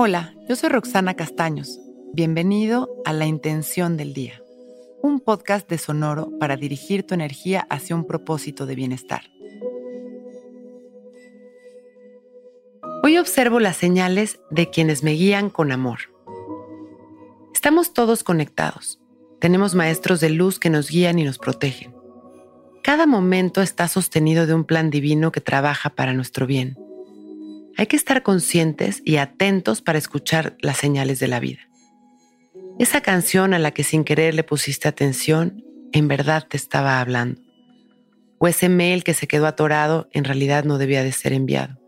Hola, yo soy Roxana Castaños. Bienvenido a La Intención del Día, un podcast de Sonoro para dirigir tu energía hacia un propósito de bienestar. Hoy observo las señales de quienes me guían con amor. Estamos todos conectados. Tenemos maestros de luz que nos guían y nos protegen. Cada momento está sostenido de un plan divino que trabaja para nuestro bien hay que estar conscientes y atentos para escuchar las señales de la vida. Esa canción a la que sin querer le pusiste atención, en verdad te estaba hablando. O ese mail que se quedó atorado, en realidad no debía de ser enviado.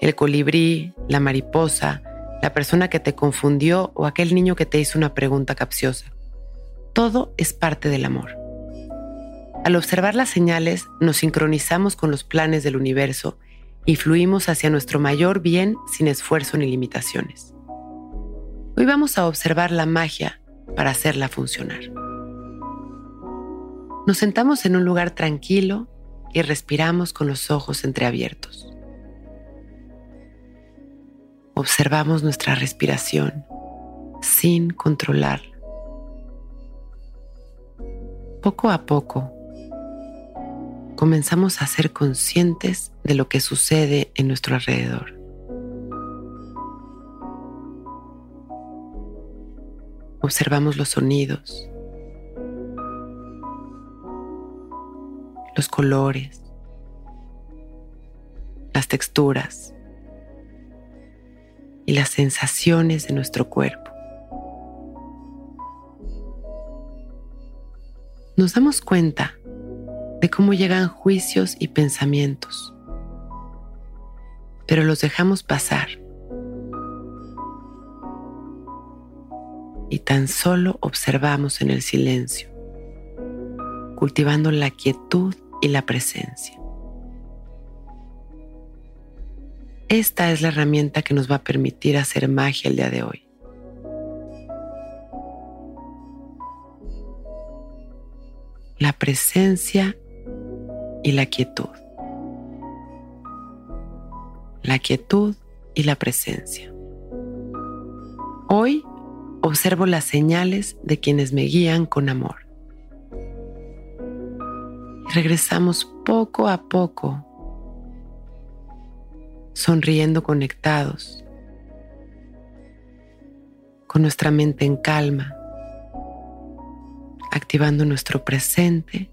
El colibrí, la mariposa, la persona que te confundió o aquel niño que te hizo una pregunta capciosa. Todo es parte del amor. Al observar las señales, nos sincronizamos con los planes del universo y fluimos hacia nuestro mayor bien sin esfuerzo ni limitaciones. Hoy vamos a observar la magia para hacerla funcionar. Nos sentamos en un lugar tranquilo y respiramos con los ojos entreabiertos. Observamos nuestra respiración sin controlarla. Poco a poco comenzamos a ser conscientes de lo que sucede en nuestro alrededor. Observamos los sonidos, los colores, las texturas y las sensaciones de nuestro cuerpo. Nos damos cuenta de cómo llegan juicios y pensamientos, pero los dejamos pasar y tan solo observamos en el silencio, cultivando la quietud y la presencia. Esta es la herramienta que nos va a permitir hacer magia el día de hoy. La presencia y la quietud. La quietud y la presencia. Hoy observo las señales de quienes me guían con amor. Y regresamos poco a poco, sonriendo conectados, con nuestra mente en calma, activando nuestro presente